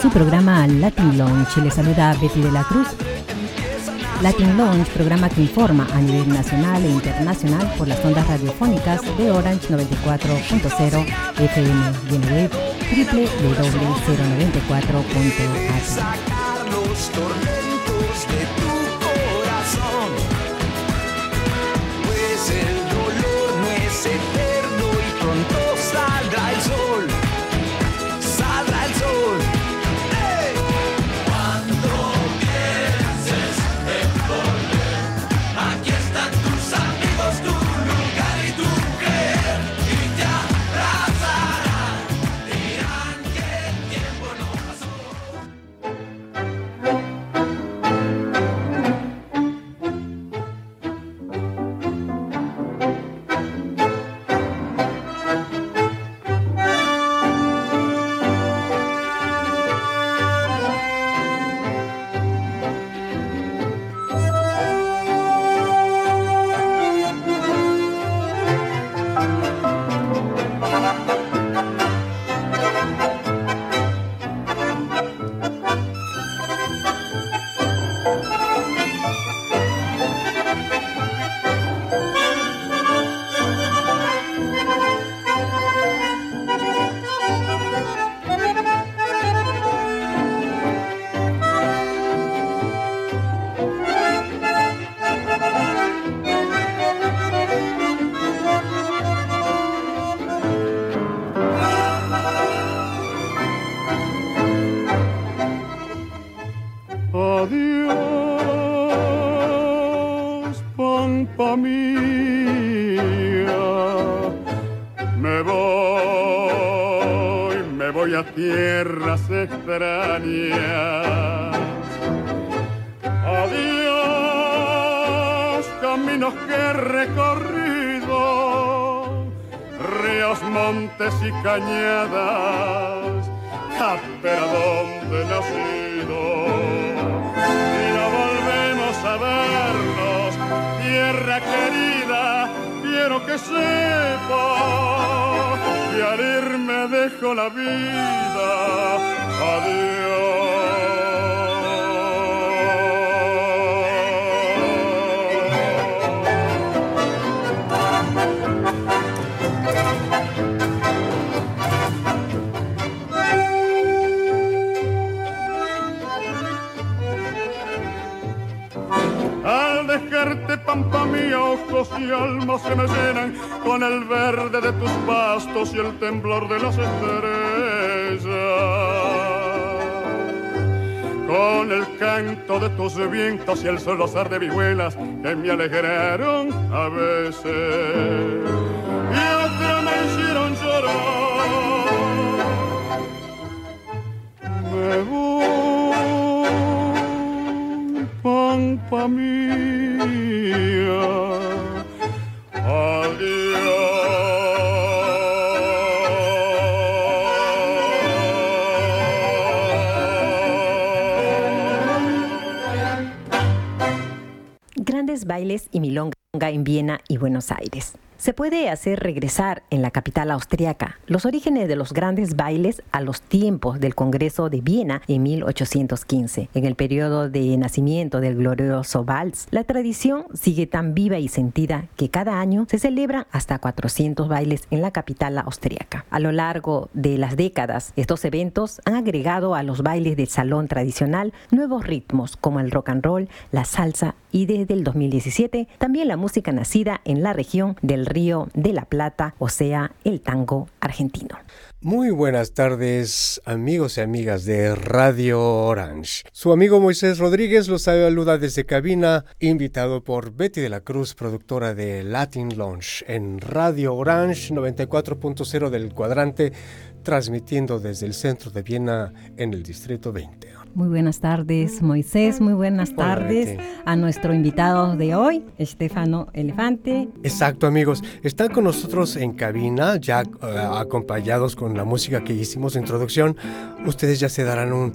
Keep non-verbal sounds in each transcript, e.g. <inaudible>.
Su programa Latin Lounge. Les saluda Betty de la Cruz. Latin Lounge, programa que informa a nivel nacional e internacional por las ondas radiofónicas de Orange 94.0 FM y en web www.094.at. y el temblor de las estrellas. Con el canto de tus vientos y el solozar de vihuelas que me alegraron a veces bailes y milonga en Viena y Buenos Aires se puede hacer regresar en la capital austriaca los orígenes de los grandes bailes a los tiempos del Congreso de Viena en 1815. En el periodo de nacimiento del glorioso vals, la tradición sigue tan viva y sentida que cada año se celebran hasta 400 bailes en la capital austriaca. A lo largo de las décadas, estos eventos han agregado a los bailes del salón tradicional nuevos ritmos como el rock and roll, la salsa y desde el 2017 también la música nacida en la región del Río de la Plata, o sea, el tango argentino. Muy buenas tardes, amigos y amigas de Radio Orange. Su amigo Moisés Rodríguez los saluda desde cabina, invitado por Betty de la Cruz, productora de Latin Launch en Radio Orange 94.0 del cuadrante, transmitiendo desde el centro de Viena en el Distrito 20. Muy buenas tardes, Moisés. Muy buenas tardes a nuestro invitado de hoy, Estefano Elefante. Exacto, amigos. Están con nosotros en cabina, ya eh, acompañados con la música que hicimos introducción. Ustedes ya se darán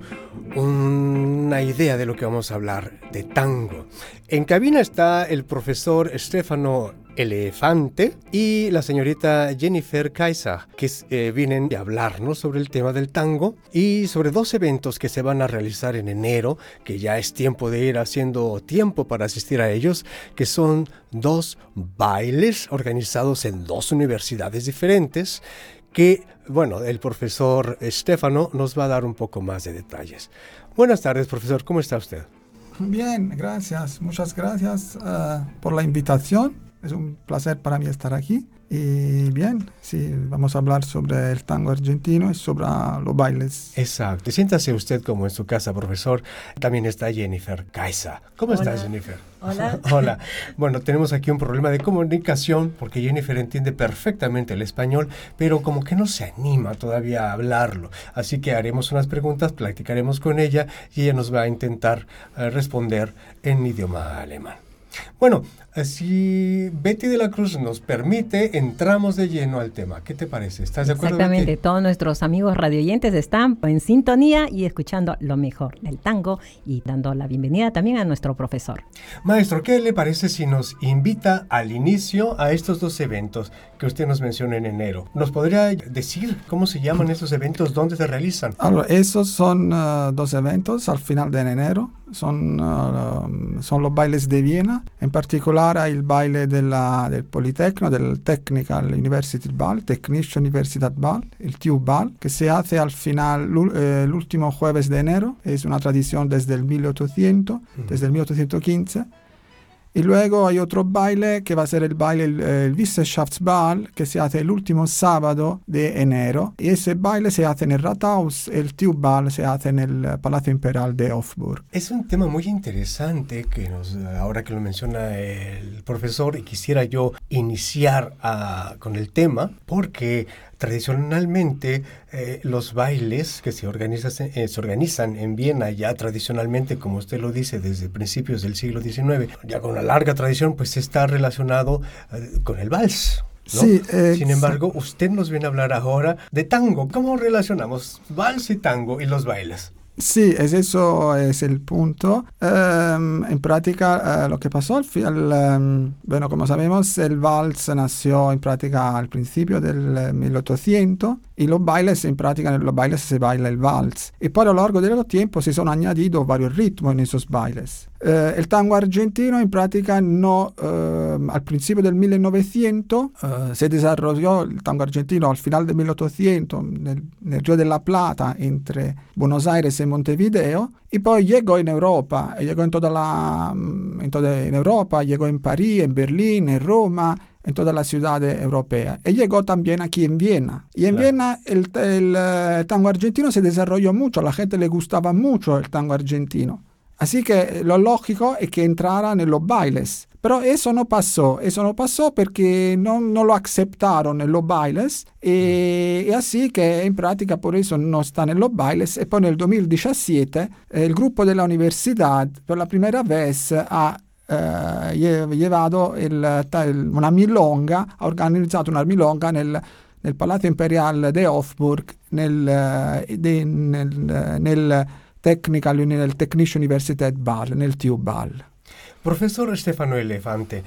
una idea de lo que vamos a hablar, de tango. En cabina está el profesor Estefano Elefante y la señorita Jennifer Kaisa, que eh, vienen a hablarnos sobre el tema del tango y sobre dos eventos que se van a realizar en enero, que ya es tiempo de ir haciendo tiempo para asistir a ellos, que son dos bailes organizados en dos universidades diferentes que, bueno, el profesor Stefano nos va a dar un poco más de detalles. Buenas tardes, profesor, ¿cómo está usted? Bien, gracias. Muchas gracias uh, por la invitación. Es un placer para mí estar aquí. Y bien, sí, vamos a hablar sobre el tango argentino y sobre los bailes. Exacto. Siéntase usted como en su casa, profesor. También está Jennifer Kaisa. ¿Cómo estás, Jennifer? Hola. <laughs> Hola. Bueno, tenemos aquí un problema de comunicación porque Jennifer entiende perfectamente el español, pero como que no se anima todavía a hablarlo. Así que haremos unas preguntas, practicaremos con ella y ella nos va a intentar eh, responder en idioma alemán. Bueno, si Betty de la Cruz nos permite, entramos de lleno al tema. ¿Qué te parece? ¿Estás de acuerdo? Exactamente. Todos nuestros amigos radioyentes están en sintonía y escuchando lo mejor del tango y dando la bienvenida también a nuestro profesor. Maestro, ¿qué le parece si nos invita al inicio a estos dos eventos que usted nos menciona en enero? ¿Nos podría decir cómo se llaman esos eventos, dónde se realizan? esos son uh, dos eventos al final de enero. Son, uh, son los bailes de Viena, en particular il baile della, del Politecno, del Technical University Ball, Technician Universitat Ball, el TU Ball, que se hace al final eh, el último jueves de enero. Es una tradición desde el 1800, mm. desde el 1815 Y luego hay otro baile que va a ser el baile, el, el Wissenschaftsball, que se hace el último sábado de enero. Y ese baile se hace en el Rathaus, el Tubal se hace en el Palacio Imperial de Hofburg. Es un tema muy interesante que nos, ahora que lo menciona el profesor, y quisiera yo iniciar a, con el tema, porque Tradicionalmente, eh, los bailes que se, eh, se organizan en Viena ya tradicionalmente, como usted lo dice, desde principios del siglo XIX, ya con una larga tradición, pues está relacionado eh, con el vals. ¿no? Sí, Sin embargo, usted nos viene a hablar ahora de tango. ¿Cómo relacionamos vals y tango y los bailes? Sí, es eso es el punto. Um, en práctica, uh, lo que pasó al final, um, bueno, como sabemos, el vals nació en práctica al principio del 1800 y los bailes, en práctica, en los bailes se baila el vals. Y poi a lo largo del tiempo se son añadido varios ritmos en esos bailes. Uh, el tango argentino, en práctica, no, uh, al principio del 1900 se desarrolló el tango argentino al final del 1800, nel, nel de la Plata, entre Buenos Aires y Montevideo y poi llegó en Europa, llegó en toda la mm, en toda en Europa, llegó en París, en Berlín, en Roma, en todas las ciudades europeas. Y llegó también aquí en Viena. Y en claro. Viena el, el, el, tango argentino se desarrolló mucho, a la gente le gustaba mucho el tango argentino. Así que lo lógico es que entraran en los bailes. Pero eso no pasó, eso no pasó porque no, no lo aceptaron en los bailes. Y, y, así que en práctica por eso no están en los bailes. Y poi nel 2017 eh, il gruppo della università per la prima vez ha eh, llevato il, il, una milonga, ha organizzato una milonga nel, nel Palazzo Imperiale di Hofburg, nel, de, nel, nel Technical, nel Technische Universität Ball, nel TU Ball. Profesor Stefano Elefante,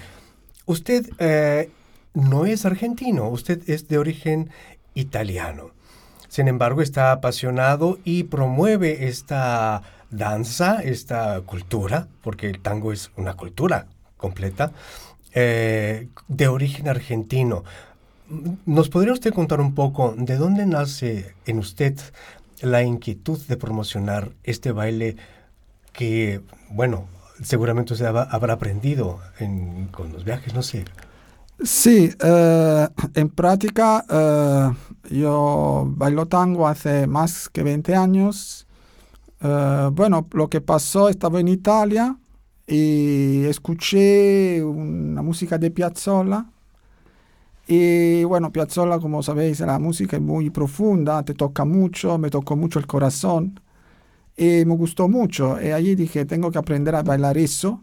usted eh, no es argentino, usted es de origen italiano. Sin embargo, está apasionado y promueve esta danza, esta cultura, porque el tango es una cultura completa, eh, de origen argentino. ¿Nos podría usted contar un poco de dónde nace en usted la inquietud de promocionar este baile que, bueno, seguramente usted habrá aprendido en, con los viajes, no sé. Sí, eh, en práctica eh, yo bailo tango hace más que 20 años. Eh, bueno, lo que pasó, estaba en Italia y escuché una música de Piazzolla. Y bueno, Piazzolla, como sabéis, la música es muy profunda, te toca mucho, me tocó mucho el corazón. Y me gustó mucho. Y allí dije, tengo que aprender a bailar eso.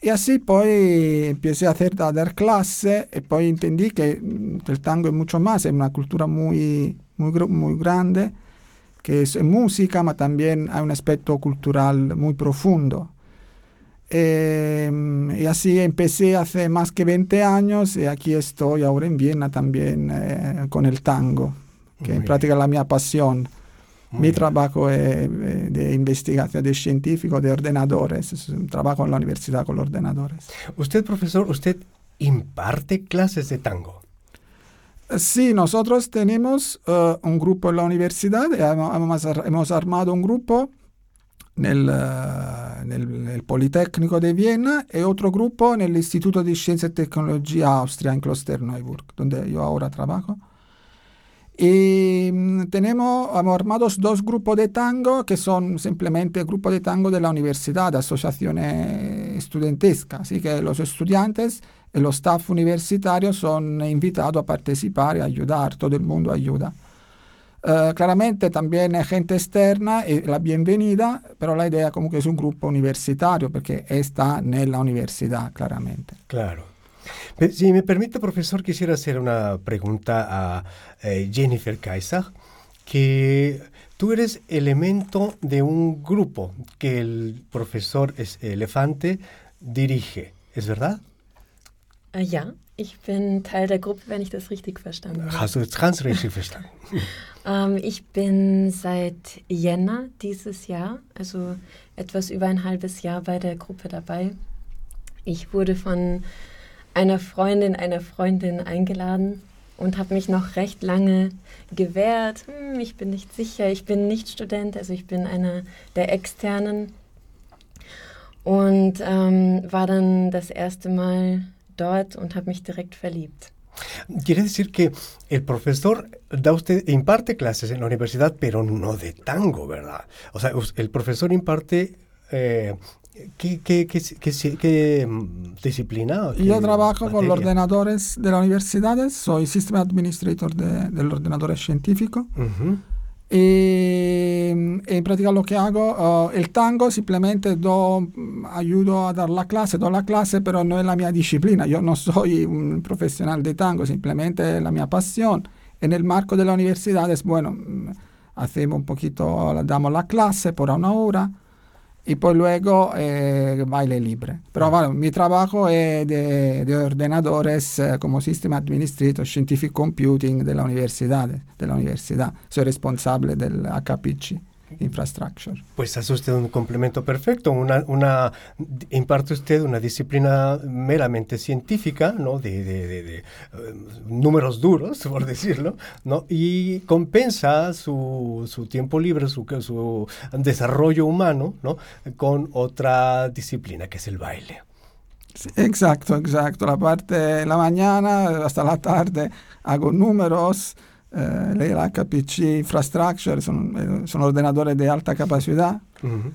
Y así poi empecé a hacer a dar clase y poi entendí que el tango es mucho más, es una cultura muy, muy, muy grande, que es música, ma también hay un aspecto cultural muy profundo. Em, y así empecé hace más que 20 años y aquí estoy ahora en Viena también eh, con el tango, que en práctica es la mi pasión. mi trabajo es de investigación, de científico, de ordenadores, es un trabajo en la universidad con los ordenadores. Usted, profesor, usted imparte clases de tango. Sí, nosotros tenemos uh, un grupo en la universidad, hemos, hemos armado un grupo nel, nel, nel, Politécnico de Viena y otro grupo en el Instituto de Ciencia y Austria en Klosterneuburg, donde yo ahora trabajo. Y mm, tenemos, hemos armado dos grupos de tango que son simplemente grupos de tango de la universidad, asociaciones estudentescas. Así que los estudiantes y los staff universitarios son invitados a participar y ayudar, todo el mundo ayuda. Uh, claramente también hay gente externa y la bienvenida, pero la idea como que es un grupo universitario porque está en la universidad, claramente. Claro. Si me permite, profesor, quisiera hacer una pregunta a eh, Jennifer Kaiser, que tú eres elemento de un grupo que el profesor Elefante dirige, ¿es verdad? Uh, ja, ich bin Teil der Gruppe, wenn ich das richtig verstanden habe. Hast du das ganz richtig verstanden? <laughs> ähm, ich bin seit Jänner dieses Jahr, also etwas über ein halbes Jahr bei der Gruppe dabei. Ich wurde von einer Freundin einer Freundin eingeladen und habe mich noch recht lange gewehrt. Hm, ich bin nicht sicher, ich bin nicht Student, also ich bin einer der Externen. Und ähm, war dann das erste Mal dort und habe mich direkt verliebt. Quiere decir que el profesor da usted imparte clases en la universidad, pero no de tango, ¿verdad? O sea, el profesor imparte eh, ¿Qué, qué, qué, qué mm, disciplina? Yo trabajo materia? con los ordenadores de las universidades, soy System Administrator de, del ordenador científico. Uh -huh. Y, en práctica lo que hago, uh, el tango simplemente do, ayudo a dar la clase, doy la clase, pero no es la mia disciplina. Yo no soy un profesional de tango, simplemente es la mia pasión. En el marco de la universidad bueno, mm, hacemos un poquito, damos la clase por una hora y pues luego eh, baile libre. Pero bueno, mi trabajo es de, de ordenadores eh, como System Administrator, Scientific Computing de la universidad, de la universidad. Soy responsable del HPC. Infrastructure. Pues hace usted un complemento perfecto, una, una imparte usted una disciplina meramente científica, ¿no? De, de, de, de uh, números duros, por decirlo, ¿no? Y compensa su, su tiempo libre, su, su desarrollo humano, ¿no? Con otra disciplina que es el baile. Sí, exacto, exacto. La parte de la mañana hasta la tarde hago números, eh, l'HPC Infrastructure son, son, ordenadores de alta capacidad uh -huh.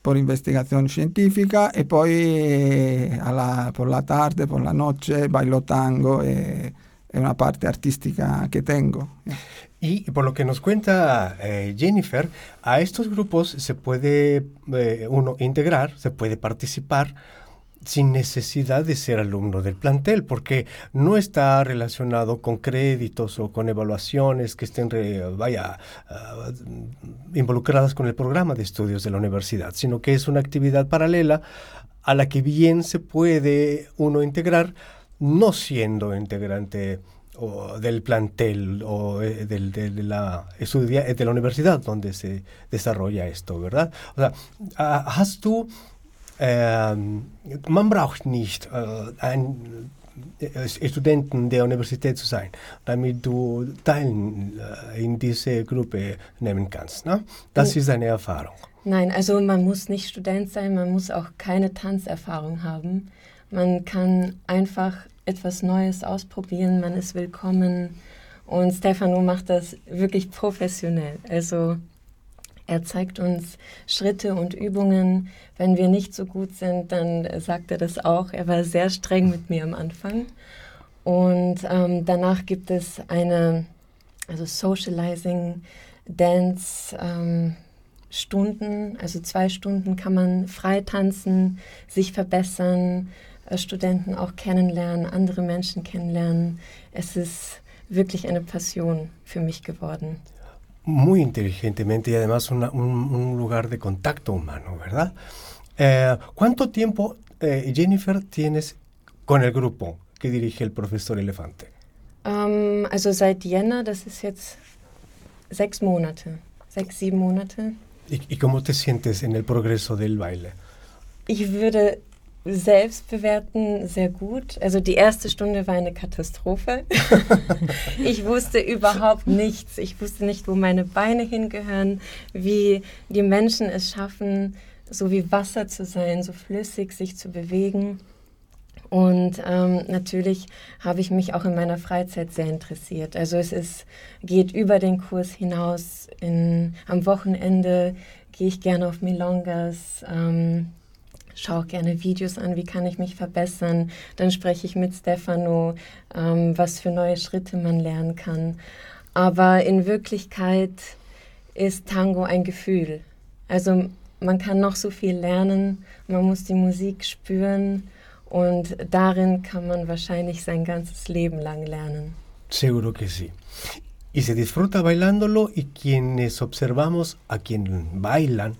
por investigación científica y poi eh, la, por la tarde, por la noche, bailo tango, eh, es una parte artística que tengo. Y por lo que nos cuenta eh, Jennifer, a estos grupos se puede eh, uno integrar, se puede participar sin necesidad de ser alumno del plantel, porque no está relacionado con créditos o con evaluaciones que estén, vaya, uh, involucradas con el programa de estudios de la universidad, sino que es una actividad paralela a la que bien se puede uno integrar, no siendo integrante del plantel o eh, del, de, de, la universidad donde se desarrolla esto, ¿verdad? O sea, uh, ¿has tú Ähm, man braucht nicht äh, ein äh, Studenten der Universität zu sein, damit du Teilen äh, in diese Gruppe nehmen kannst. Ne? Das ist eine Erfahrung. Nein, also man muss nicht Student sein, man muss auch keine Tanzerfahrung haben. Man kann einfach etwas Neues ausprobieren, man ist willkommen und Stefano macht das wirklich professionell. Also er zeigt uns Schritte und Übungen. Wenn wir nicht so gut sind, dann sagt er das auch. Er war sehr streng mit mir am Anfang. Und ähm, danach gibt es eine, also Socializing, Dance, ähm, Stunden, also zwei Stunden kann man frei tanzen, sich verbessern, äh, Studenten auch kennenlernen, andere Menschen kennenlernen. Es ist wirklich eine Passion für mich geworden. Muy inteligentemente y además una, un, un, lugar de contacto humano, ¿verdad? Eh, ¿Cuánto tiempo, eh, Jennifer, tienes con el grupo que dirige el profesor Elefante? Um, also seit Jänner, das ist jetzt sechs Monate, sechs, sieben Monate. ¿Y, ¿Y, cómo te sientes en el progreso del baile? Ich würde selbst bewerten sehr gut. Also die erste Stunde war eine Katastrophe. <laughs> ich wusste überhaupt nichts. Ich wusste nicht, wo meine Beine hingehören, wie die Menschen es schaffen, so wie Wasser zu sein, so flüssig sich zu bewegen. Und ähm, natürlich habe ich mich auch in meiner Freizeit sehr interessiert. Also es ist, geht über den Kurs hinaus. In, am Wochenende gehe ich gerne auf Milongas, ähm, schaue gerne Videos an, wie kann ich mich verbessern. Dann spreche ich mit Stefano, ähm, was für neue Schritte man lernen kann. Aber in Wirklichkeit ist Tango ein Gefühl. Also man kann noch so viel lernen, man muss die Musik spüren und darin kann man wahrscheinlich sein ganzes Leben lang lernen. Seguro que sí. Y se disfruta bailándolo y quienes observamos a quien bailan,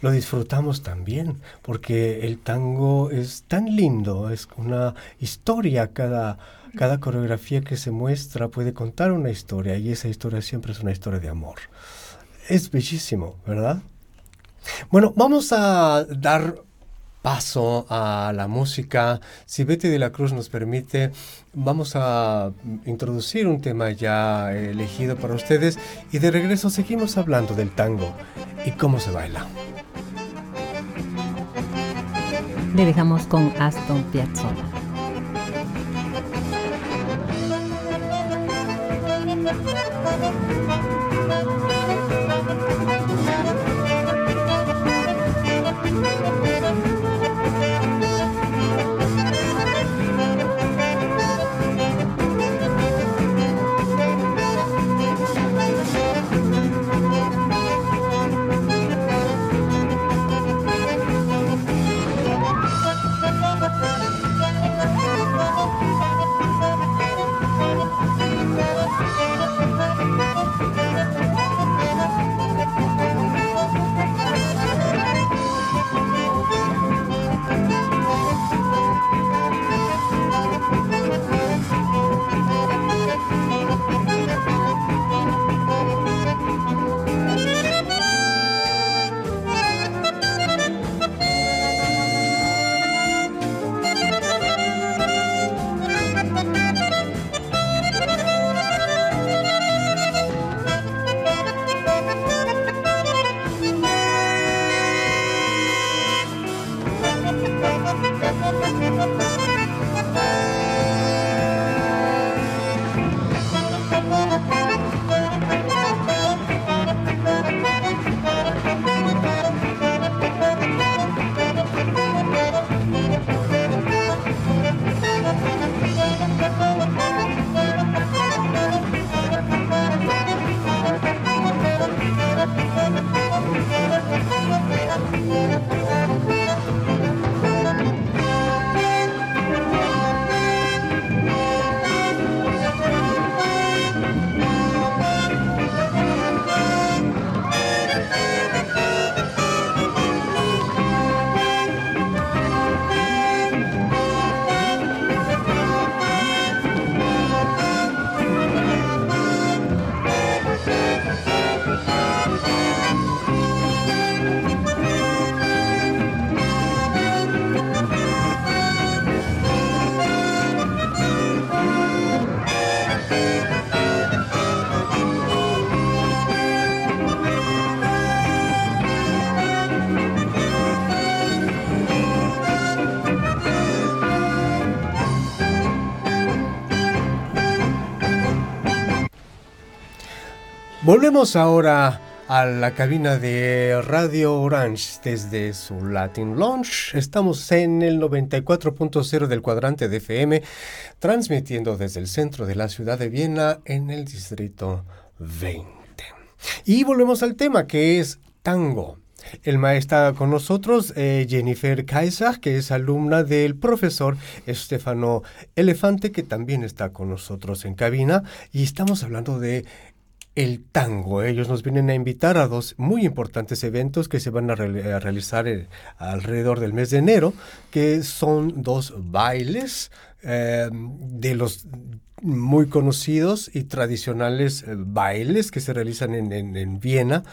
lo disfrutamos también, porque el tango es tan lindo, es una historia, cada, cada coreografía que se muestra puede contar una historia y esa historia siempre es una historia de amor. Es bellísimo, ¿verdad? Bueno, vamos a dar paso a la música. Si Betty de la Cruz nos permite, vamos a introducir un tema ya elegido para ustedes y de regreso seguimos hablando del tango y cómo se baila. Le dejamos con Aston Piazzolla. Volvemos ahora a la cabina de Radio Orange desde su Latin Launch. Estamos en el 94.0 del cuadrante de FM, transmitiendo desde el centro de la ciudad de Viena en el distrito 20. Y volvemos al tema que es tango. El maestro con nosotros, eh, Jennifer Kaiser, que es alumna del profesor Estefano Elefante, que también está con nosotros en cabina. Y estamos hablando de el tango. Ellos nos vienen a invitar a dos muy importantes eventos que se van a, realizar eh, alrededor del mes de enero, que son dos bailes eh, de los muy conocidos y tradicionales eh, bailes que se realizan en, en Viena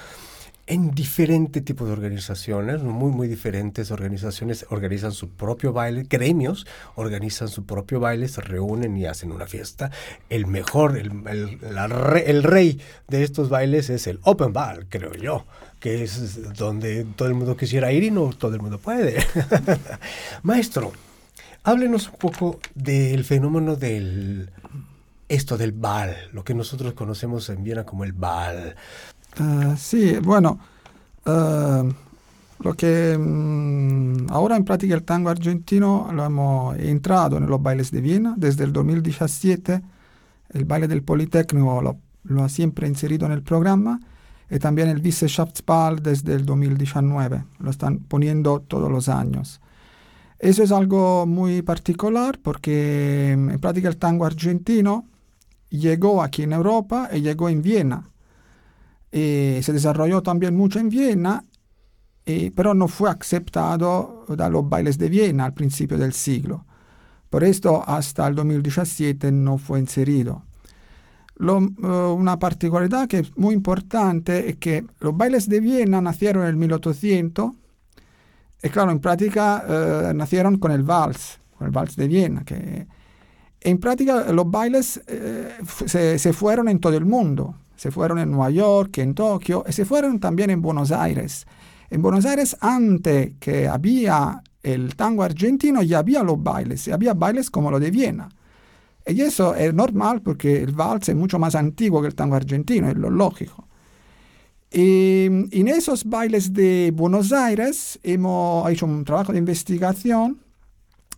en diferentes tipos de organizaciones, muy, muy diferentes organizaciones organizan su propio baile, gremios organizan su propio baile, se reúnen y hacen una fiesta. El mejor, el, el, rey de estos bailes es el Open Ball, creo yo, que es donde todo el mundo quisiera ir y no todo el mundo puede. <laughs> Maestro, háblenos un poco del fenómeno del esto del bal, lo que nosotros conocemos en Viena como el bal. Uh, sí, bueno, uh, lo que um, ahora en práctica el tango argentino lo hemos entrado en los bailes de Viena desde el 2017. El baile del Politécnico lo, lo ha siempre inserido en el programa y también el Wissenschaftsball desde el 2019. Lo están poniendo todos los años. Eso es algo muy particular porque en práctica el tango argentino llegó aquí en Europa y llegó en Viena eh, se desarrolló también mucho en Viena, eh, pero no fue aceptado los bailes de Viena al principio del siglo. Por esto hasta el 2017 no fue inserido. Lo, eh, una particolaridad que es muy importante es que los bailes de Viena nacieron en el 1800 y claro, en práctica nacieron con el vals, con el vals de Viena. Que, en práctica los bailes se, se fueron en todo el mundo se fueron en Nueva York, en Tokio, y se fueron también en Buenos Aires. En Buenos Aires, antes que había el tango argentino, ya había los bailes, y había bailes como lo de Viena. Y eso es normal porque el vals es mucho más antiguo que el tango argentino, es lo lógico. Y en esos bailes de Buenos Aires hemos hecho un trabajo de investigación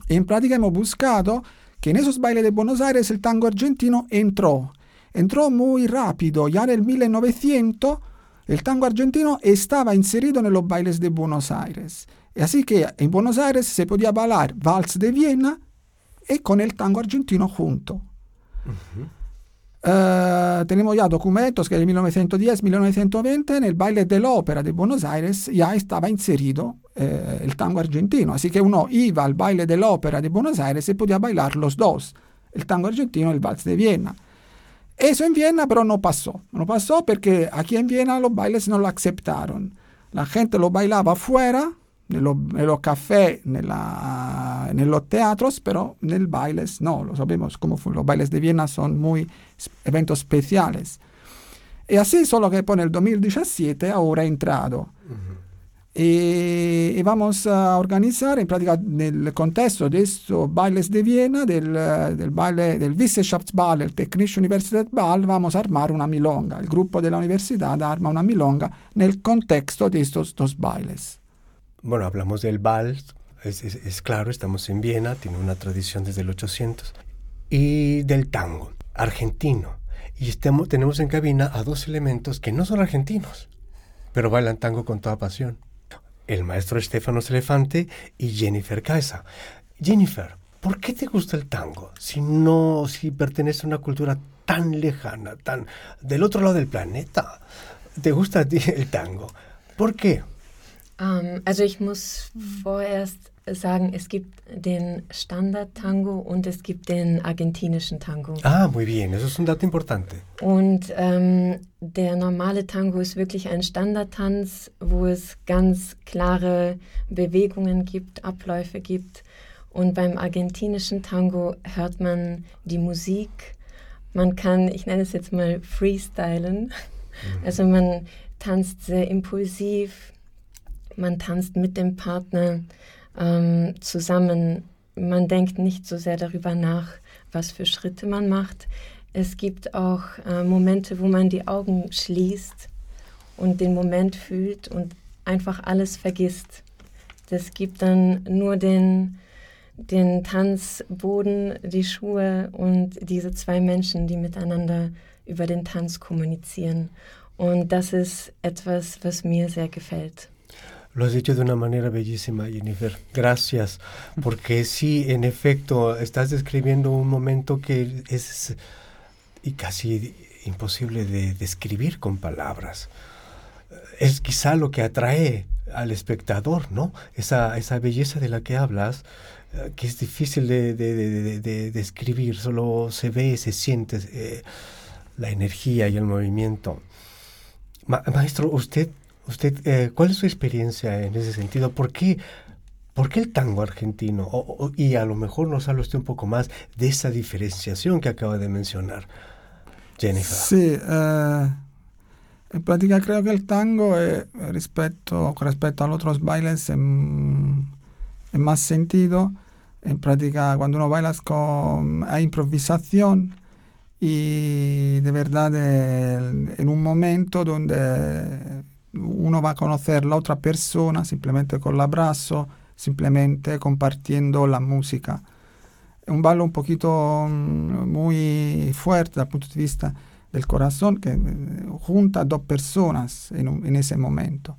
y en práctica hemos buscado que en esos bailes de Buenos Aires el tango argentino entró entró muy rápido. Ya en el 1900 el tango argentino estaba inserido en los bailes de Buenos Aires. Así que en Buenos Aires se podía bailar vals de Viena y con el tango argentino junto. Uh, tenemos ya documentos que en 1910-1920 en el baile de la ópera de Buenos Aires ya estaba inserido eh, el tango argentino. Así que uno iba al baile de la ópera de Buenos Aires y podía bailar los dos, el tango argentino y el vals de Viena. Eso en Viena pero no pasó. No pasó porque aquí en Viena los bailes no lo aceptaron. La gente lo bailaba afuera, en los, cafés, en los teatros, pero en el bailes no. Lo sabemos cómo fue. Los bailes de Viena son muy eventos especiales. Y así solo que pone el 2017 ahora ha entrado. Y, vamos a organizar en práctica en el contexto de estos bailes de Viena, del, del baile del Wissenschaftsball, el Technische Universitätsball, vamos a armar una milonga. El grupo de la universidad arma una milonga en el contexto de estos dos bailes. Bueno, hablamos del bal, es, es, claro, estamos en Viena, tiene una tradición desde el 800, y del tango, argentino. Y estemos, tenemos en cabina a dos elementos que no son argentinos, pero bailan tango con toda pasión el maestro Estefano Elefante y Jennifer Caesa. Jennifer, ¿por qué te gusta el tango si no, si pertenece a una cultura tan lejana, tan del otro lado del planeta? ¿Te gusta el tango? ¿Por qué? Um, also ich muss vorerst sagen, es gibt den Standard-Tango und es gibt den argentinischen Tango. Ah, muy bien, eso es un dato importante. Und ähm, der normale Tango ist wirklich ein Standardtanz, wo es ganz klare Bewegungen gibt, Abläufe gibt. Und beim argentinischen Tango hört man die Musik. Man kann, ich nenne es jetzt mal freestylen. Mhm. Also man tanzt sehr impulsiv, man tanzt mit dem Partner ähm, zusammen. Man denkt nicht so sehr darüber nach, was für Schritte man macht. Es gibt auch äh, Momente, wo man die Augen schließt und den Moment fühlt und einfach alles vergisst. Das gibt dann nur den, den Tanzboden, die Schuhe und diese zwei Menschen, die miteinander über den Tanz kommunizieren. Und das ist etwas, was mir sehr gefällt. Lo has dicho de una manera bellísima, Jennifer. Gracias, porque sí, en efecto, estás describiendo un momento que es y casi imposible de describir con palabras. Es quizá lo que atrae al espectador, ¿no? Esa, esa belleza de la que hablas, eh, que es difícil de, describir, solo se ve, se siente eh, la energía y el movimiento. maestro, usted, usted eh, ¿cuál es su experiencia en ese sentido? ¿Por qué, por qué el tango argentino? y a lo mejor nos habla usted un poco más de esa diferenciación que acaba de mencionar, Jennifer. Sí, en práctica creo que el tango es, respecto, respecto a los otros bailes en, más sentido. En práctica cuando uno baila con hay improvisación y de verdad en un momento donde uno va a conocer a la persona simplemente con el abrazo, simplemente compartiendo la música. Es un baile un poquito mm, muy fuerte desde el punto de vista del corazón que eh, junta dos personas en, en ese momento.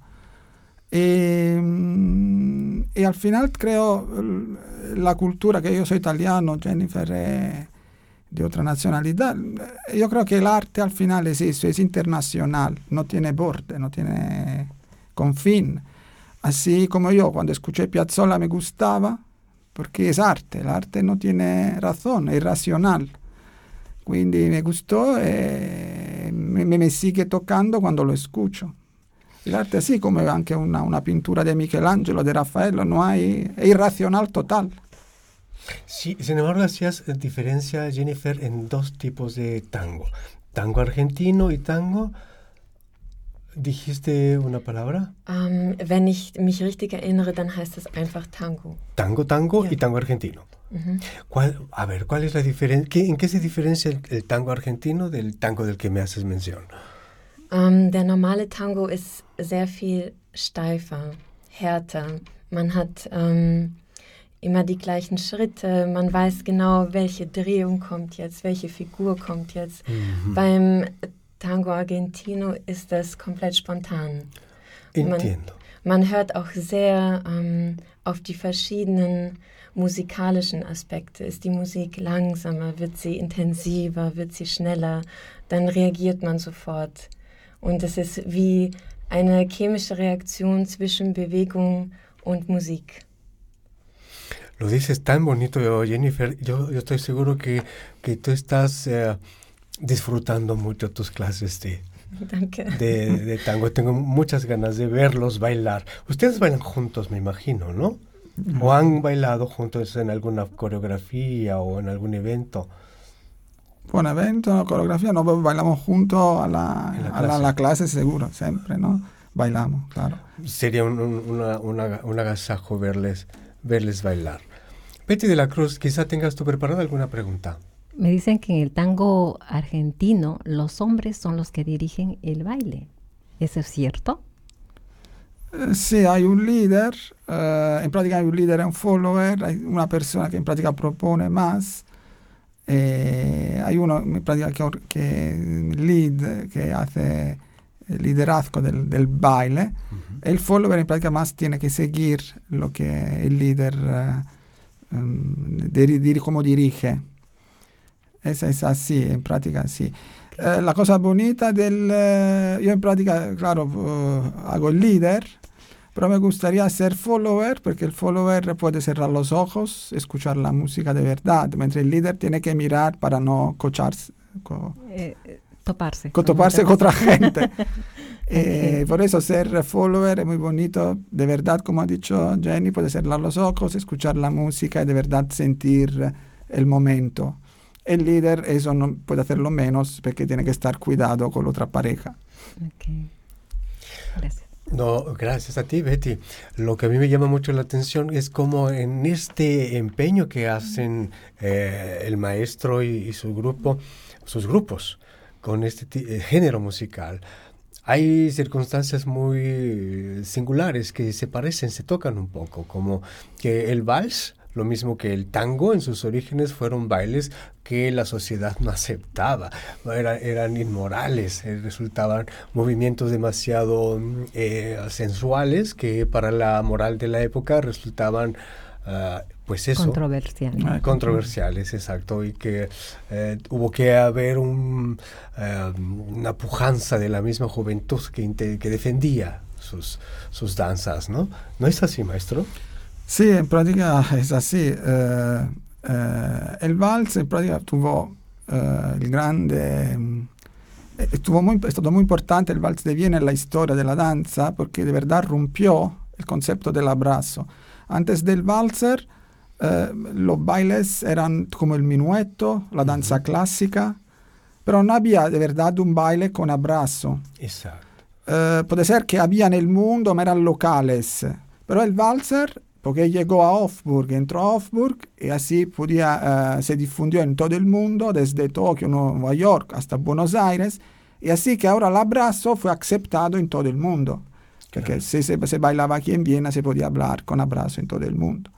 Y, mm, y, al final creo la cultura, que yo soy italiano, Jennifer es de otra nacionalidad, yo creo que el arte al final es eso, es internacional, tiene borde, no tiene confín. Así como yo cuando escuché Piazzolla me gustaba, porque es arte, el arte no tiene razón, es irracional. Quindi me gustó e me, me sigue tocando quando lo escucho. L'arte sì, come anche una, una pintura di Michelangelo, di Raffaello, no hay, es irracional total. Sí, sin embargo, hacías diferencia, Jennifer, en dos tipos de tango. Tango argentino y tango Dijiste una palabra? Um, wenn ich mich richtig erinnere, dann heißt es einfach Tango. Tango, Tango ja. y Tango argentino. Uh ¿Cuál, a ver, ¿cuál es la diferencia? ¿En qué se diferencia el, el, tango argentino del tango del que me haces mención? Um, der normale Tango ist sehr viel steifer, härter. Man hat um, immer die gleichen Schritte, man weiß genau, welche Drehung kommt jetzt, welche Figur kommt jetzt. Mhm. Beim Tango Argentino ist das komplett spontan. Entiendo. Man, man hört auch sehr ähm, auf die verschiedenen musikalischen Aspekte. Ist die Musik langsamer, wird sie intensiver, wird sie schneller, dann reagiert man sofort. Und es ist wie eine chemische Reaktion zwischen Bewegung und Musik. Lo dices tan bonito, Jennifer. Yo, yo estoy seguro que, que tú estás eh, disfrutando mucho tus clases de, de, de, tango. Tengo muchas ganas de verlos bailar. Ustedes bailan juntos, me imagino, ¿no? ¿O han bailado juntos en alguna coreografía o en algún evento? Un evento, coreografía, no bailamos juntos a la, a la, la, clase seguro, siempre, ¿no? Bailamos, claro. Sería un, un, una, una, un agasajo verles, verles bailar. Betty de la Cruz, quizá tengas tú preparada alguna pregunta. Me dicen que en el tango argentino los hombres son los que dirigen el baile. ¿Eso es cierto? Eh, sí, hay un líder, uh, en práctica hay un líder, un follower, hay una persona que en práctica propone más. Eh, hay uno en práctica que, que, lead, que hace liderazgo del, del baile. Uh -huh. El follower en práctica más tiene que seguir lo que el líder, uh, um, dir, dir, cómo dirige. Es, es así, en práctica así. Eh, la cosa bonita del... Eh, yo en práctica, claro, uh, hago el líder, pero me gustaría ser follower, porque el follower puede cerrar los ojos, escuchar la música de verdad, mientras el líder tiene que mirar para no cocharse. Co, eh, toparse. Co, toparse con otra gente. <laughs> eh, por eso ser follower es muy bonito, de verdad, como ha dicho Jenny, puede cerrar los ojos, escuchar la música y de verdad sentir el momento. El líder eso no puede hacerlo menos porque tiene que estar cuidado con la otra pareja. Okay. Gracias. No, gracias a ti, Betty. Lo que a mí me llama mucho la atención es cómo en este empeño que hacen eh, el maestro y, y, su grupo, sus grupos, con este eh, género musical, hay circunstancias muy singulares que se parecen, se tocan un poco, como que el vals lo mismo que el tango en sus orígenes fueron bailes que la sociedad no aceptaba, Era, eran inmorales, eh, resultaban movimientos demasiado eh, sensuales que para la moral de la época resultaban uh, pues eso. Controversiales. Ah, controversiales, exacto, y que eh, hubo que haber un, eh, una pujanza de la misma juventud que, que defendía sus, sus danzas, ¿no? ¿No es así, maestro? Sí, en práctica es así. Eh, el vals en práctica tuvo el grande... Estuvo muy, stato muy importante el vals de Viena en la historia de la danza porque de verdad rompió el concepto del abrazo. Antes del valser, eh, los bailes eran como el minueto, la danza clásica, pero no había de verdad un baile con abrazo. Exacto. Eh, puede ser que había en el mundo, eran locales. Pero el valser, porque llegó a Hofburg, entró a Hofburg y así podía, eh, se difundió en todo el mundo, desde Tokio, Nueva York hasta Buenos Aires, y así que ahora el abrazo fue aceptado en todo el mundo. Porque si se, se, bailaba aquí en Viena, se podía hablar con abrazo en todo el mundo.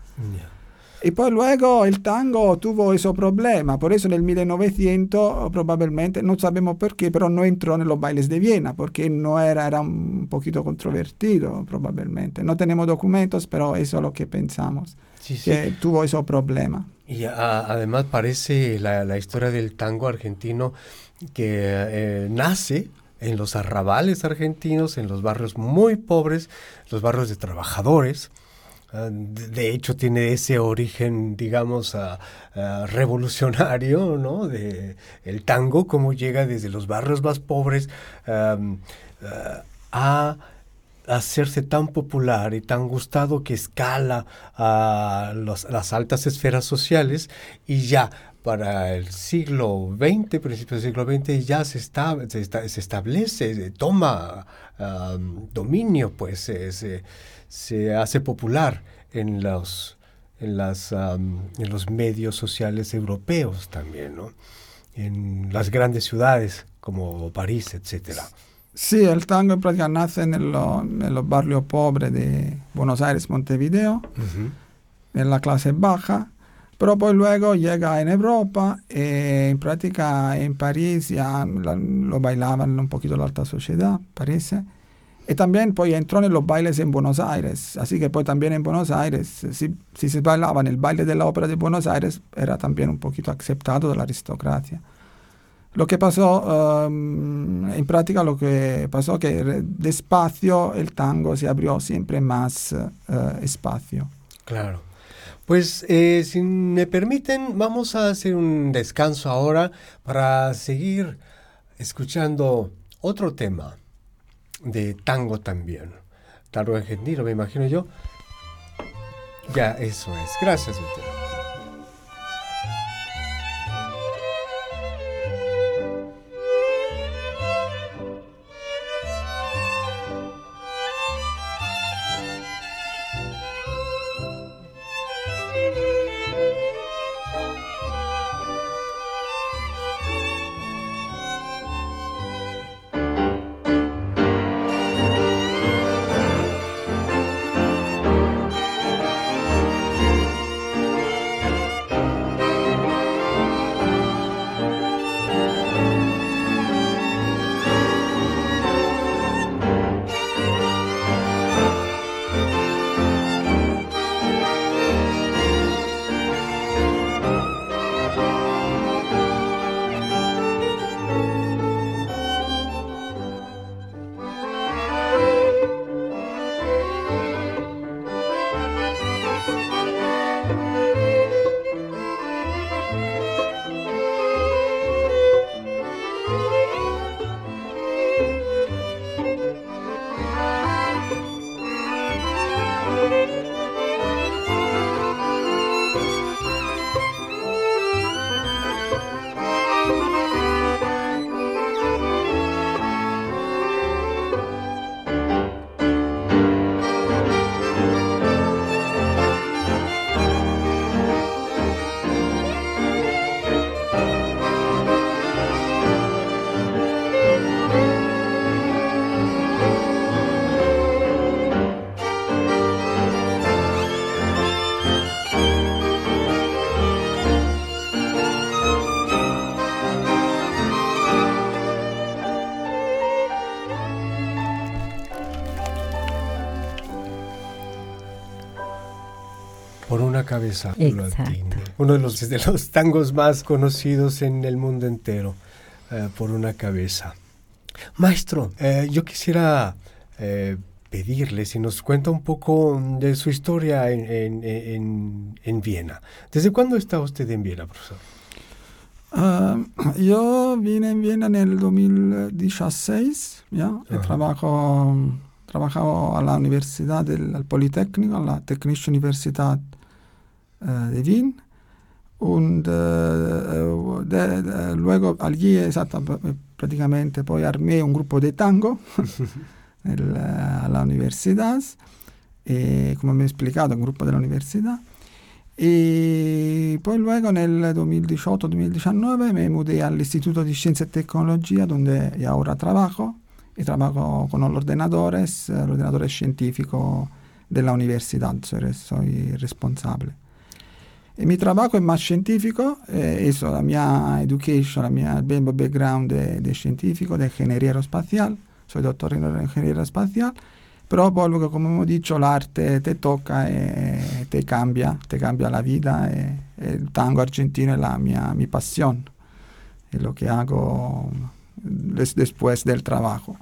Y pues luego el tango tuvo ese problema, por eso en el 1900 probablemente, no sabemos por qué, pero no entró en los bailes de Viena, porque no era, era un poquito controvertido probablemente. No tenemos documentos, pero eso es lo que pensamos, sí, sí. que tuvo ese problema. Y a, además parece la, la, historia del tango argentino que eh, nace en los arrabales argentinos, en los barrios muy pobres, los barrios de trabajadores, de hecho tiene ese origen, digamos, revolucionario, ¿no? De el tango, como llega desde los barrios más pobres a hacerse tan popular y tan gustado que escala a las altas esferas sociales y ya para el siglo XX, principios del siglo XX, ya se, está, se, establece, toma dominio, pues se se hace popular en los, en, las, en los medios sociales europeos también, ¿no? en las grandes ciudades como París, etc. Sí, el tango en práctica nace en, los barrios pobres de Buenos Aires, Montevideo, en la clase baja, pero pues luego llega en Europa, y eh, en práctica en París ya lo bailaban un poquito la alta sociedad, parece. Y también pues entró en los bailes en Buenos Aires, así que pues también en Buenos Aires, si, si se bailaba en el baile de la ópera de Buenos Aires, era también un poquito aceptado de la aristocracia. Lo que pasó, um, en práctica lo que pasó que despacio el tango se abrió siempre más uh, espacio. Claro. Pues eh, si me permiten, vamos a hacer un descanso ahora para seguir escuchando otro tema de tango también. Tango argentino, me imagino yo. Ya, eso es. Gracias. Cabeza. Exacto. Uno de los, de los tangos más conocidos en el mundo entero. Eh, por una cabeza. Maestro, eh, yo quisiera eh, pedirle si nos cuenta un poco de su historia en, en, en, Viena. ¿Desde cuándo está usted en Viena, profesor? Ah, yo vine en Viena en el 2016, ¿ya? Trabajo, trabajado a la Universidad del Politécnico, a la Technische Universität de Wien. Und luego allí, exacto, prácticamente, poi armé un grupo de tango <laughs> a la universidad, eh, como me he explicado, un grupo de la universidad. Y pues luego en el 2018-2019 me mudé al Instituto de Ciencia y Tecnología, donde ahora trabajo, y trabajo con los ordenadores, el ordenador científico de la universidad, soy, soy responsable. Y mi trabajo es más científico, eh, eso, la mia education, la mia, background de, de científico, de ingeniería aeroespacial, soy doctor en ingeniería aeroespacial, pero luego, como hemos dicho, el arte te toca y te cambia, te cambia la vida. Y el tango argentino es la mia, mi pasión, es lo que hago después del trabajo.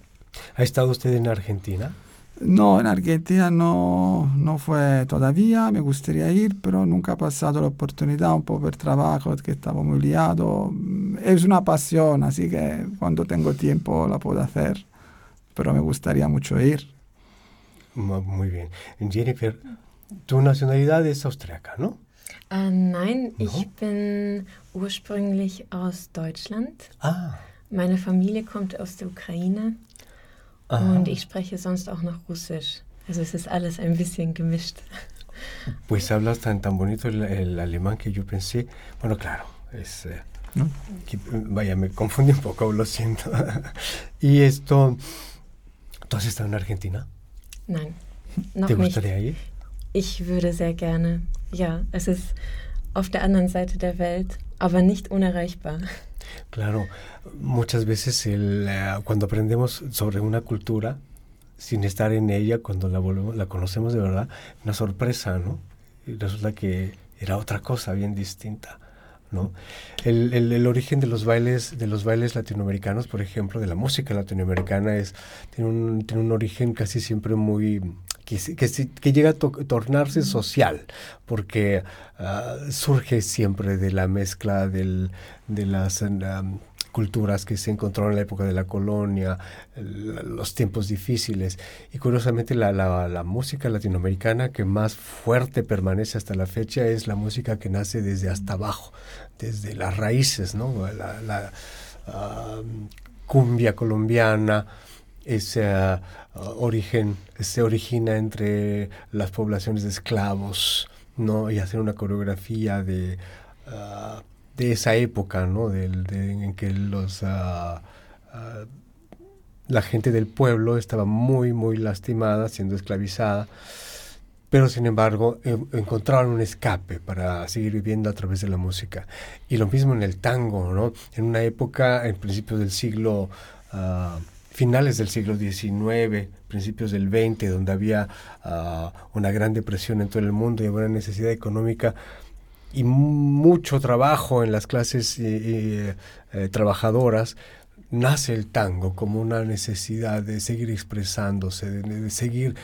¿Ha estado usted en Argentina? No, en Argentina no, no fue todavía, me gustaría ir, pero nunca ha pasado la oportunidad, un poco por trabajo, que estaba muy liado. Es una pasión, así que cuando tengo tiempo la puedo hacer, pero me gustaría mucho ir. Muy bien. Jennifer, tu nacionalidad es austriaca, ¿no? Uh, nein, no? ich bin ursprünglich aus Deutschland. Ah. Meine Familie kommt aus der Ukraine. Und ich spreche sonst auch noch Russisch. Also es ist alles ein bisschen gemischt. <laughs> Pues hablas tan, tan bonito el, el alemán que yo pensé. Bueno, claro, es. Eh, ¿No? que, vaya, me confundí un poco, lo siento. <laughs> y esto. ¿Tú has estado en Argentina? Nein. Noch ¿Te gustaría ir? Ich würde sehr gerne. Ja, es ist auf der anderen Seite der Welt, aber nicht unerreichbar. Claro, muchas veces el, uh, cuando aprendemos sobre una cultura, sin estar en ella, cuando la, volvemos, la conocemos de verdad, una sorpresa, ¿no? Y resulta que era otra cosa bien distinta. ¿no? El, el, el, origen de los bailes de los bailes latinoamericanos, por ejemplo, de la música latinoamericana es tiene un, tiene un origen casi siempre muy que, que, que llega a to tornarse social, porque uh, surge siempre de la mezcla del, de las um, culturas que se encontraron en la época de la colonia, los tiempos difíciles. Y curiosamente la, la, la, música latinoamericana que más fuerte permanece hasta la fecha es la música que nace desde hasta abajo, desde las raíces, ¿no? La, la uh, cumbia colombiana, ese uh, origen, se origina entre las poblaciones de esclavos, ¿no? Y hacer una coreografía de... Uh, de esa época, ¿no? De, en que los, uh, uh, la gente del pueblo estaba muy, muy lastimada, siendo esclavizada, pero sin embargo eh, encontraron un escape para seguir viviendo a través de la música. Y lo mismo en el tango, ¿no? En una época, en principios del siglo... Uh, finales del siglo XIX, principios del XX, donde había una gran depresión en todo el mundo y una necesidad económica y mucho trabajo en las clases eh, eh, trabajadoras, nace el tango como una necesidad de seguir expresándose, de, seguir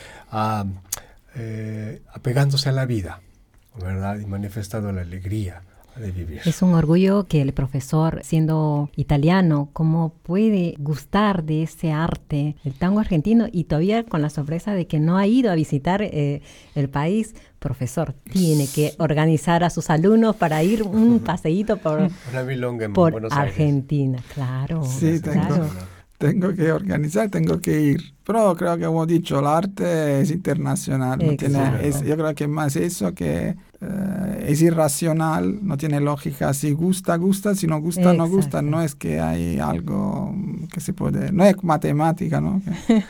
eh, apegándose a la vida, ¿verdad? Y manifestando la alegría. De vivir. Es un orgullo que el profesor, siendo italiano, cómo puede gustar de ese arte, el tango argentino, y todavía con la sorpresa de que no ha ido a visitar eh, el país, profesor tiene que organizar a sus alumnos para ir un paseíto por, por Argentina, claro. Sí, claro. tengo, que organizar, tengo que ir. Pero creo que, como he dicho, el arte es internacional. No tiene, es, yo creo que más eso que eh, es irracional, no tiene lógica. Si gusta, gusta, si no gusta, Exacto. no gusta. No es que hay algo que se puede, no es matemática, ¿no?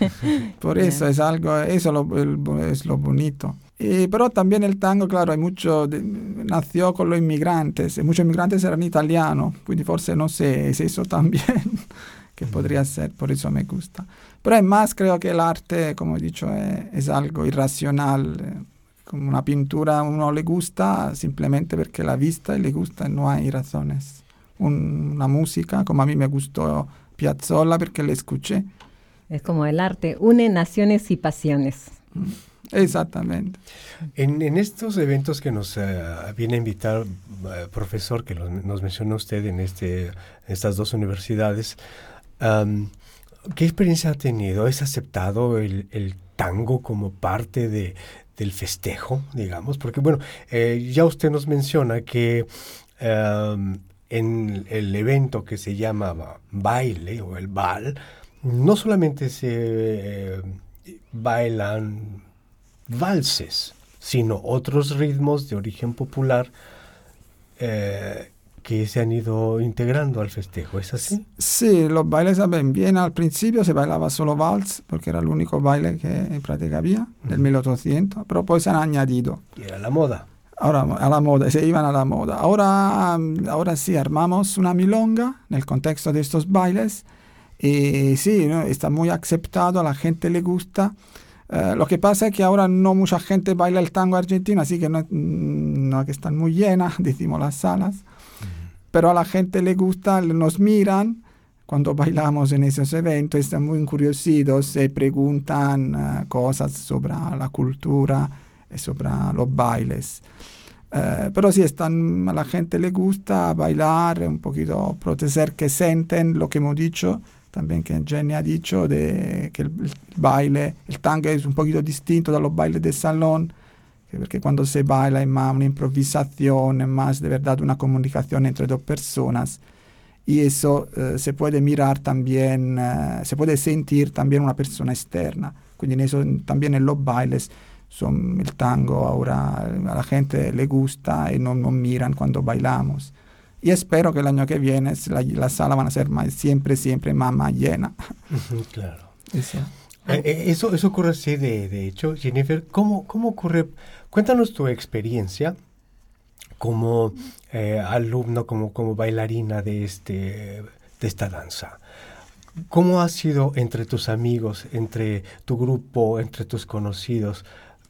<laughs> por eso es algo, eso lo, es lo bonito. Y, pero también el tango, claro, hay mucho, de, nació con los inmigrantes, y muchos inmigrantes eran italianos, quindi forse no sé, es eso también <laughs> que podría ser, por eso me gusta. Pero además creo que el arte, como he dicho, es, es algo irracional, como una pintura a uno le gusta simplemente porque la vista y le gusta, no hay razones. una música, como a mí me gustó Piazzolla porque le escuché. Es como el arte, une naciones y pasiones. Mm, exactamente. En, estos eventos que nos eh, viene a invitar, eh, profesor, que nos menciona usted en, este, estas dos universidades, ¿qué experiencia ha tenido? ¿Es aceptado el, el tango como parte de, del festejo, digamos, porque bueno, eh, ya usted nos menciona que em, en el evento que se llamaba baile o el bal, no solamente se eh, bailan valses, sino otros ritmos de origen popular eh, que se han ido integrando al festejo, ¿es así? Sí, los bailes saben bien. Al principio se bailaba solo vals, porque era el único baile que en práctica había, del 1800, pero pues se han añadido. Y era la moda. Ahora a la moda, se iban a la moda. Ahora, ahora sí, armamos una milonga en el contexto de estos bailes. Y sí, está muy aceptado, a la gente le gusta. Eh, lo que pasa es que ahora no mucha gente baila el tango argentino, así que no, no que están muy llenas, <laughs> decimos las salas pero a la gente le gusta, nos miran cuando bailamos en esos eventos, están muy curiosos, se preguntan uh, cosas sobre la cultura y sobre los bailes. Uh, pero sí, están, a la gente le gusta bailar, un poquito proteger que sienten lo que hemos dicho, también que Jenny ha dicho, de que el, el baile, el tango es un poquito distinto de los bailes de salón, porque cuando se baila es más una improvisación, es más de verdad una comunicación entre dos personas. Y eso eh, se puede mirar también, eh, se puede sentir también una persona externa. Quindi en eso también en los bailes son el tango ahora a la gente le gusta y no nos miran cuando bailamos. Y espero que el año que viene la, la sala van a ser más, siempre, siempre más, más llena. Claro. Eso. Eh, eso, eso ocurre así, de, de hecho, Jennifer, ¿cómo, ¿cómo ocurre Cuéntanos tu experiencia como eh, alumno, como, como bailarina de, este, de esta danza. ¿Cómo ha sido entre tus amigos, entre tu grupo, entre tus conocidos?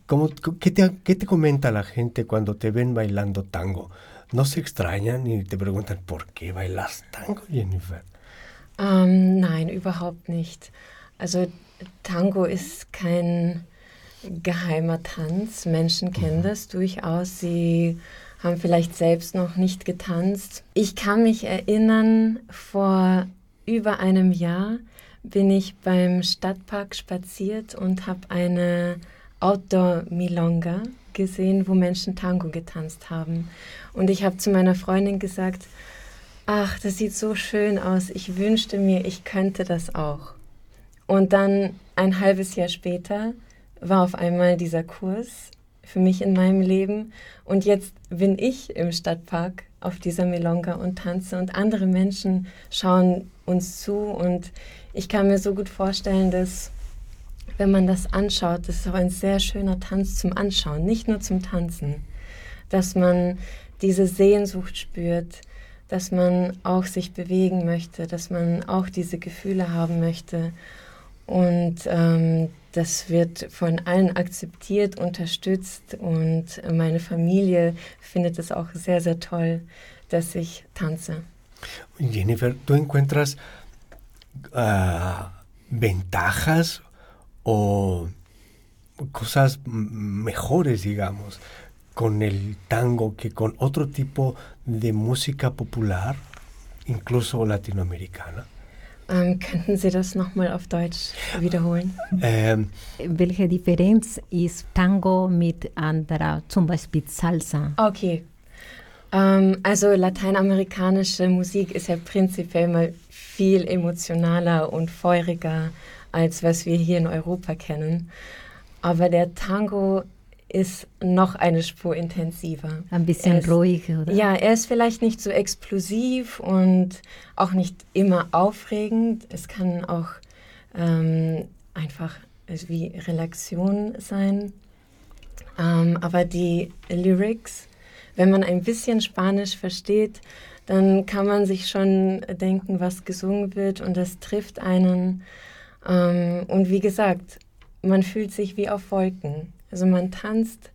¿Cómo, qué, te, ¿Qué te comenta la gente cuando te ven bailando tango? ¿No se extrañan y te preguntan por qué bailas tango, Jennifer? Um, nein, überhaupt nicht. Also Tango ist kein geheimer Tanz. Menschen kennen mhm. das durchaus. Sie haben vielleicht selbst noch nicht getanzt. Ich kann mich erinnern, vor über einem Jahr bin ich beim Stadtpark spaziert und habe eine Outdoor-Milonga gesehen, wo Menschen Tango getanzt haben. Und ich habe zu meiner Freundin gesagt, ach, das sieht so schön aus, ich wünschte mir, ich könnte das auch. Und dann ein halbes Jahr später war auf einmal dieser Kurs für mich in meinem Leben. Und jetzt bin ich im Stadtpark auf dieser Melonga und tanze und andere Menschen schauen uns zu. Und ich kann mir so gut vorstellen, dass wenn man das anschaut, das ist auch ein sehr schöner Tanz zum Anschauen, nicht nur zum Tanzen, dass man diese Sehnsucht spürt, dass man auch sich bewegen möchte, dass man auch diese Gefühle haben möchte. Und ähm, das wird von allen akzeptiert, unterstützt und meine Familie findet es auch sehr, sehr toll, dass ich tanze. Jennifer, ¿tú encuentras uh, ventajas o cosas mejores, digamos, con el tango que con otro tipo de música popular, incluso latinoamericana? Ähm, könnten Sie das nochmal auf Deutsch wiederholen? Ähm, Welche Differenz ist Tango mit anderer, zum Beispiel Salsa? Okay. Ähm, also lateinamerikanische Musik ist ja prinzipiell mal viel emotionaler und feuriger, als was wir hier in Europa kennen. Aber der Tango ist noch eine Spur intensiver. Ein bisschen ist, ruhig, oder? Ja, er ist vielleicht nicht so explosiv und auch nicht immer aufregend. Es kann auch ähm, einfach wie Relaxion sein. Ähm, aber die Lyrics, wenn man ein bisschen Spanisch versteht, dann kann man sich schon denken, was gesungen wird und das trifft einen. Ähm, und wie gesagt, man fühlt sich wie auf Wolken. Also man tanzt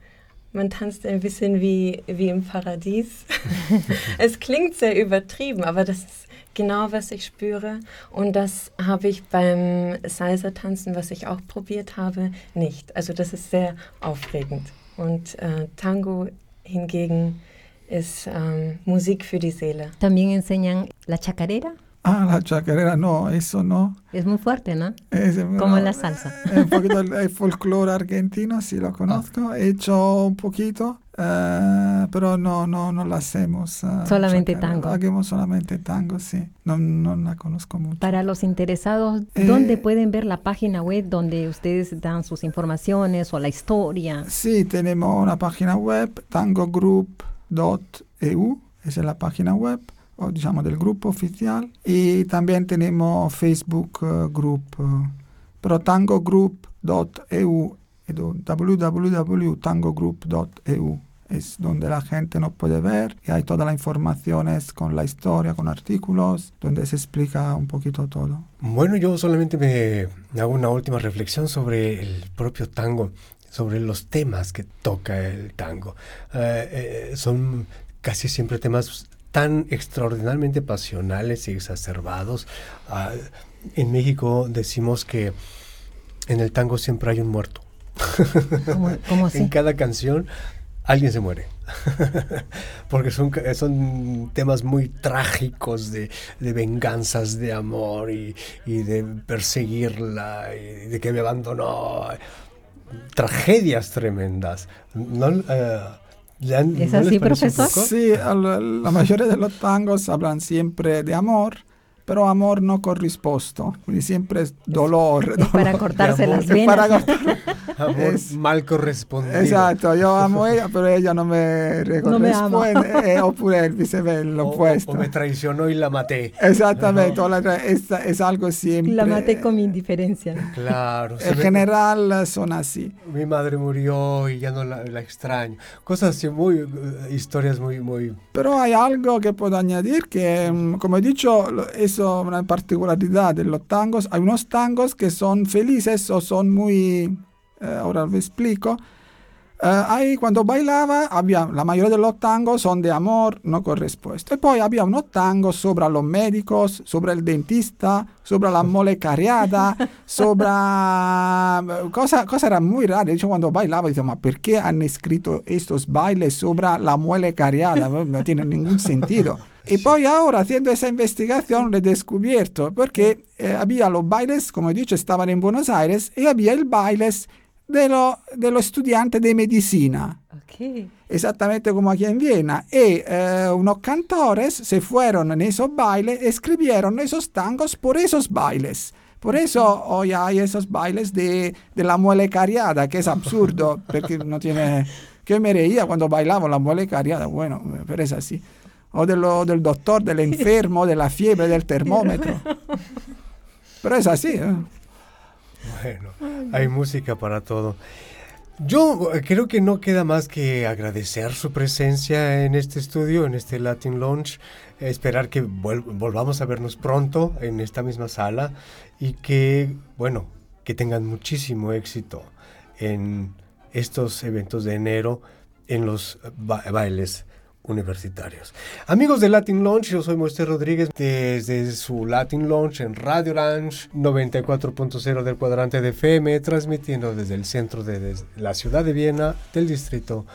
man tanzt ein bisschen wie, wie im Paradies. <laughs> es klingt sehr übertrieben, aber das ist genau, was ich spüre. Und das habe ich beim Salsa-Tanzen, was ich auch probiert habe, nicht. Also das ist sehr aufregend. Und äh, Tango hingegen ist ähm, Musik für die Seele. También enseñan la chacarera. Ah, la chacarera no, eso no. Es muy fuerte, ¿no? Es, Como no, la salsa. eh, Un poquito el, el folclore argentino, sí lo conozco. He hecho un poquito, eh, pero no, no, no lo hacemos. eh, Solamente chacarera. tango. Hacemos solamente tango, sí. No, no la conozco mucho. Para los interesados, Eh, ¿dónde pueden ver la página web donde ustedes dan sus informaciones o la historia? Sí, tenemos una página web, tangogroup.eu, esa es la página web, o digamos del grupo oficial. Y también tenemos Facebook eh, Group, eh, pero tangogroup.eu, www.tangogroup.eu es donde la gente nos puede ver y hay todas las informaciones con la historia, con artículos, donde se explica un poquito todo. Bueno, yo solamente me hago una última reflexión sobre el propio tango, sobre los temas que toca el tango. Eh, eh, son casi siempre temas tan extraordinariamente pasionales y exacerbados. Ah, en México decimos que en el tango siempre hay un muerto. ¿Cómo, cómo <laughs> así? En cada canción alguien se muere. <laughs> Porque son, son temas muy trágicos de, de venganzas de amor y, y de perseguirla y de que me abandonó. Tragedias tremendas. ¿No, eh, ¿Es no así, profesor? Sí, al- la mayoría de los tangos hablan siempre de amor, pero amor no corrisposto, quindi siempre es dolor. Es para dolor. cortarse amor. las venas. para cortar- <laughs> Amor Es- mal correspondido. Esatto, io amo ella, pero ella no me No me ama. corrisponde, eh, oppure il viceversa, O, l'opposto. <laughs> o me traicionó y la maté. Exactamente, o la- es, es algo siempre... La maté con mi indiferencia. Claro. En me- general son así. Mi madre murió y ya no la, la extraño. Cosas así muy, eh, historias muy, muy... Pero hay algo que puedo añadir que, mm, como he dicho, es una particularidad de los tangos. Hay unos tangos que son felices o son muy... eh, ahora lo explico. Eh, hay, cuando bailaba, había, la mayoría de los tangos son de amor no correspuesto. Y poi había unos tangos sobre los médicos, sobre el dentista, sobre la mole cariada, <laughs> sobre... Cosa, cosa era muy rara. De hecho, cuando bailaba, decía, ma perché hanno escrito estos bailes sobre la muele cariada? No, no tiene ningún sentido. Y poi ahora, haciendo esa investigación, lo he descubierto, porque eh, había los bailes, como he dicho, estaban en Buenos Aires, y había el bailes de, lo- de los estudiantes de medicina Ok. exactamente como aquí en Viena. Y eh, unos cantores se fueron en esos bailes, escribieron esos tangos por esos bailes. Por eso hoy hay esos bailes de, de la muele cariada, que es absurdo, <laughs> porque no tiene... Que me reía cuando bailaba la muele cariada, bueno, pero es así. O de lo- del doctor, del enfermo, de la fiebre, del <laughs> termómetro. <laughs> Pero es así. ¿eh? Bueno, hay música para todo. Yo eh, creo que no queda más que agradecer su presencia en este estudio, en este Latin Lounge, esperar que volvamos a vernos pronto en esta misma sala y que, bueno, que tengan muchísimo éxito en estos eventos de enero en los ba- bailes universitarios. Amigos de Latin Launch, yo soy Moisés Rodríguez desde su Latin Launch en Radio Orange 94.0 del cuadrante de FM, transmitiendo desde el centro de, de la ciudad de Viena, del distrito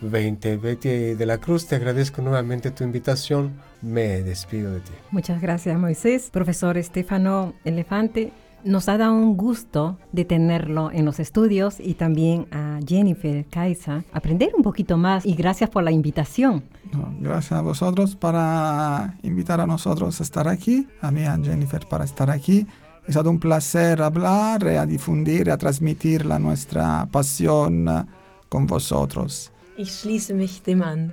20. Betty de la Cruz, te agradezco nuevamente tu invitación. Me despido de ti. Muchas gracias, Moisés. Profesor Estefano Elefante, nos ha dado un gusto de tenerlo en los estudios y también a Jennifer Caiza. Aprender un poquito más y gracias por la invitación. No, gracias a vosotros para invitar a nosotros a estar aquí, a mí y a Jennifer para estar aquí. Es estado un placer hablar y a difundir a transmitir la nuestra pasión eh, con vosotros. Ich schließe mich dem an.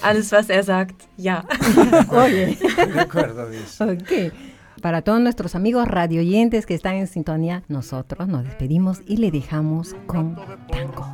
Alles, was er sagt, ja. Oye. De acuerdo, dice. Para todos nuestros amigos radioyentes que están en sintonía, nosotros nos despedimos y le dejamos con tango.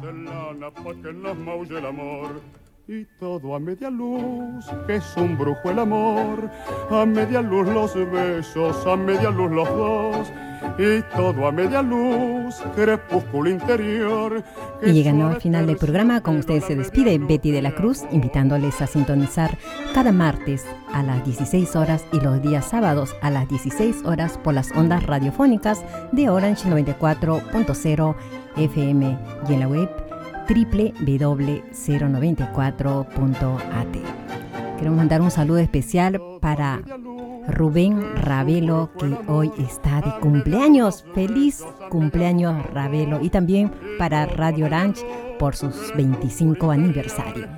Y todo a media luz, que es un brujo el amor. A media luz los besos, a media luz los dos. Y todo a media luz, crepúsculo interior. Y llegando al final del programa, con ustedes se despide Betty de la Cruz, invitándoles a sintonizar cada martes a las 16 horas y los días sábados a las 16 horas por las ondas radiofónicas de Orange 94.0 FM y en la web www.094.at. Queremos mandar un saludo especial para Rubén Ravelo, que hoy está de cumpleaños. Feliz cumpleaños, Ravelo. Y también para Radio Orange por sus 25 aniversario.